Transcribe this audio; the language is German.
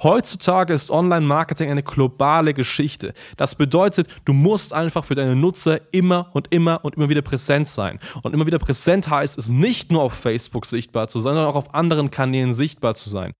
Heutzutage ist Online-Marketing eine globale Geschichte. Das bedeutet, du musst einfach für deine Nutzer immer und immer und immer wieder präsent sein. Und immer wieder präsent heißt es nicht nur auf Facebook sichtbar zu sein, sondern auch auf anderen Kanälen sichtbar zu sein.